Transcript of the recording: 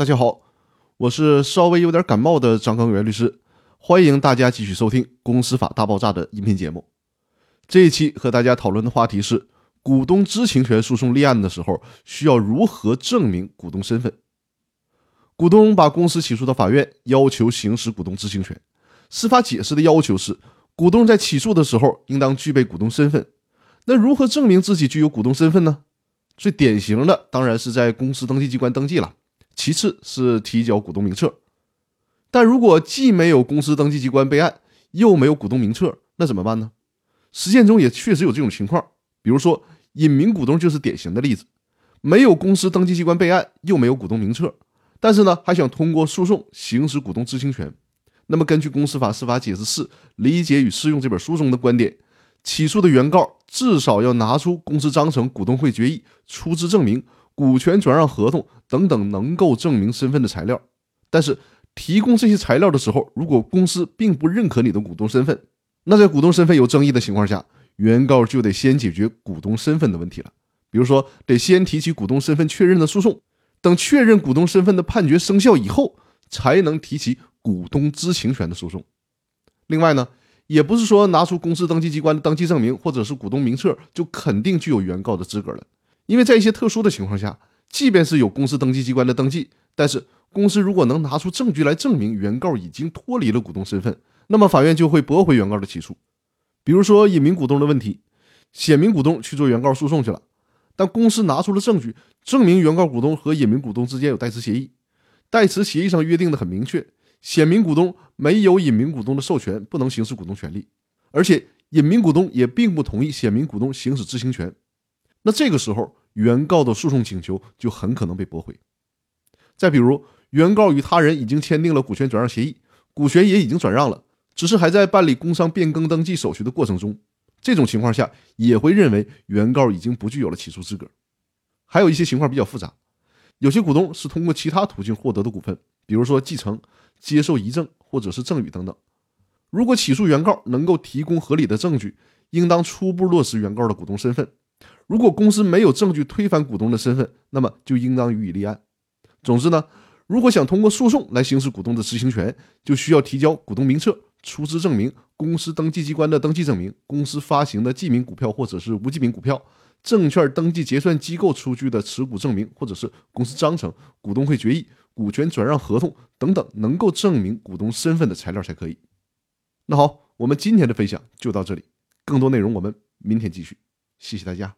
大家好，我是稍微有点感冒的张刚元律师，欢迎大家继续收听《公司法大爆炸》的音频节目。这一期和大家讨论的话题是：股东知情权诉讼立案的时候，需要如何证明股东身份？股东把公司起诉到法院，要求行使股东知情权。司法解释的要求是，股东在起诉的时候应当具备股东身份。那如何证明自己具有股东身份呢？最典型的当然是在公司登记机关登记了。其次是提交股东名册，但如果既没有公司登记机关备案，又没有股东名册，那怎么办呢？实践中也确实有这种情况，比如说隐名股东就是典型的例子，没有公司登记机关备案，又没有股东名册，但是呢还想通过诉讼行使股东知情权。那么根据《公司法司法解释四理解与适用》这本书中的观点，起诉的原告至少要拿出公司章程、股东会决议、出资证明。股权转让合同等等能够证明身份的材料，但是提供这些材料的时候，如果公司并不认可你的股东身份，那在股东身份有争议的情况下，原告就得先解决股东身份的问题了。比如说，得先提起股东身份确认的诉讼，等确认股东身份的判决生效以后，才能提起股东知情权的诉讼。另外呢，也不是说拿出公司登记机关的登记证明或者是股东名册就肯定具有原告的资格了。因为在一些特殊的情况下，即便是有公司登记机关的登记，但是公司如果能拿出证据来证明原告已经脱离了股东身份，那么法院就会驳回原告的起诉。比如说隐名股东的问题，显名股东去做原告诉讼去了，但公司拿出了证据证明原告股东和隐名股东之间有代持协议，代持协议上约定的很明确，显名股东没有隐名股东的授权，不能行使股东权利，而且隐名股东也并不同意显名股东行使知情权，那这个时候。原告的诉讼请求就很可能被驳回。再比如，原告与他人已经签订了股权转让协议，股权也已经转让了，只是还在办理工商变更登记手续的过程中，这种情况下也会认为原告已经不具有了起诉资格。还有一些情况比较复杂，有些股东是通过其他途径获得的股份，比如说继承、接受遗赠或者是赠与等等。如果起诉原告能够提供合理的证据，应当初步落实原告的股东身份。如果公司没有证据推翻股东的身份，那么就应当予以立案。总之呢，如果想通过诉讼来行使股东的执行权，就需要提交股东名册、出资证明、公司登记机关的登记证明、公司发行的记名股票或者是无记名股票、证券登记结算机构出具的持股证明或者是公司章程、股东会决议、股权转让合同等等能够证明股东身份的材料才可以。那好，我们今天的分享就到这里，更多内容我们明天继续。谢谢大家。